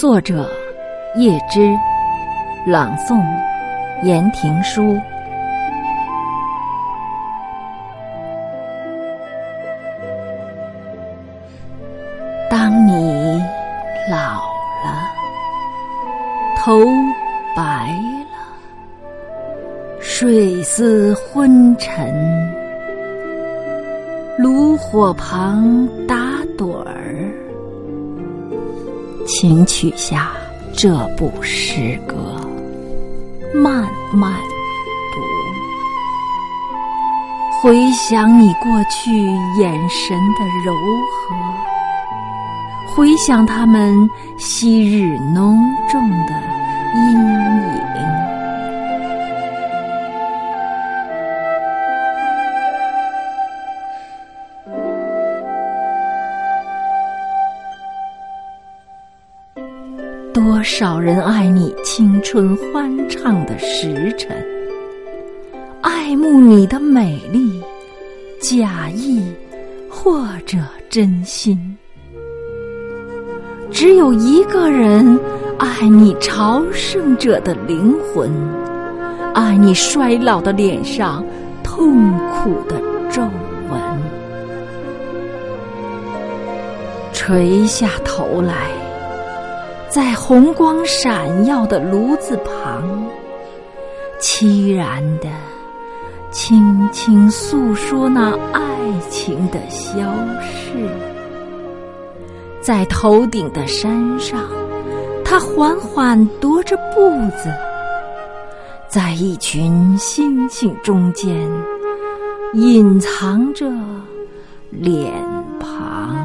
作者叶芝，朗诵言庭书。当你老了，头白了，睡思昏沉，炉火旁打盹儿，请取下这部诗歌，慢慢读，回想你过去眼神的柔和。回想他们昔日浓重的阴影，多少人爱你青春欢畅的时辰，爱慕你的美丽，假意或者真心。只有一个人爱你朝圣者的灵魂，爱你衰老的脸上痛苦的皱纹。垂下头来，在红光闪耀的炉子旁，凄然的轻轻诉说那爱情的消逝。在头顶的山上，他缓缓踱着步子，在一群星星中间，隐藏着脸庞。